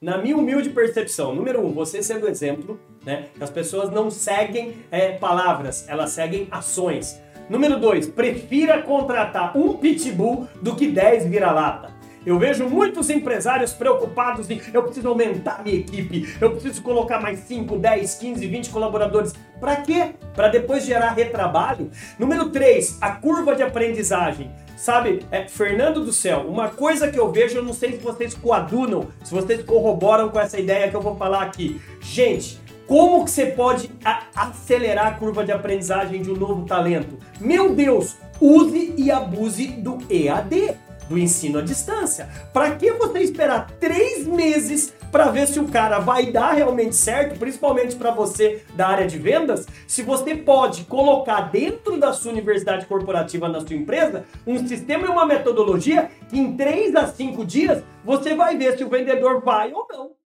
na minha humilde percepção, número um, você sendo exemplo, né? As pessoas não seguem é, palavras, elas seguem ações. Número dois, prefira contratar um pitbull do que 10 vira-lata. Eu vejo muitos empresários preocupados em eu preciso aumentar minha equipe, eu preciso colocar mais 5, 10, 15, 20 colaboradores. Para quê? Para depois gerar retrabalho. Número 3, a curva de aprendizagem. Sabe, é, Fernando do céu, uma coisa que eu vejo, eu não sei se vocês coadunam, se vocês corroboram com essa ideia que eu vou falar aqui. Gente, como que você pode acelerar a curva de aprendizagem de um novo talento? Meu Deus, use e abuse do EAD do ensino à distância. Para que você esperar três meses para ver se o cara vai dar realmente certo, principalmente para você da área de vendas, se você pode colocar dentro da sua universidade corporativa, na sua empresa, um sistema e uma metodologia que em três a cinco dias você vai ver se o vendedor vai ou não.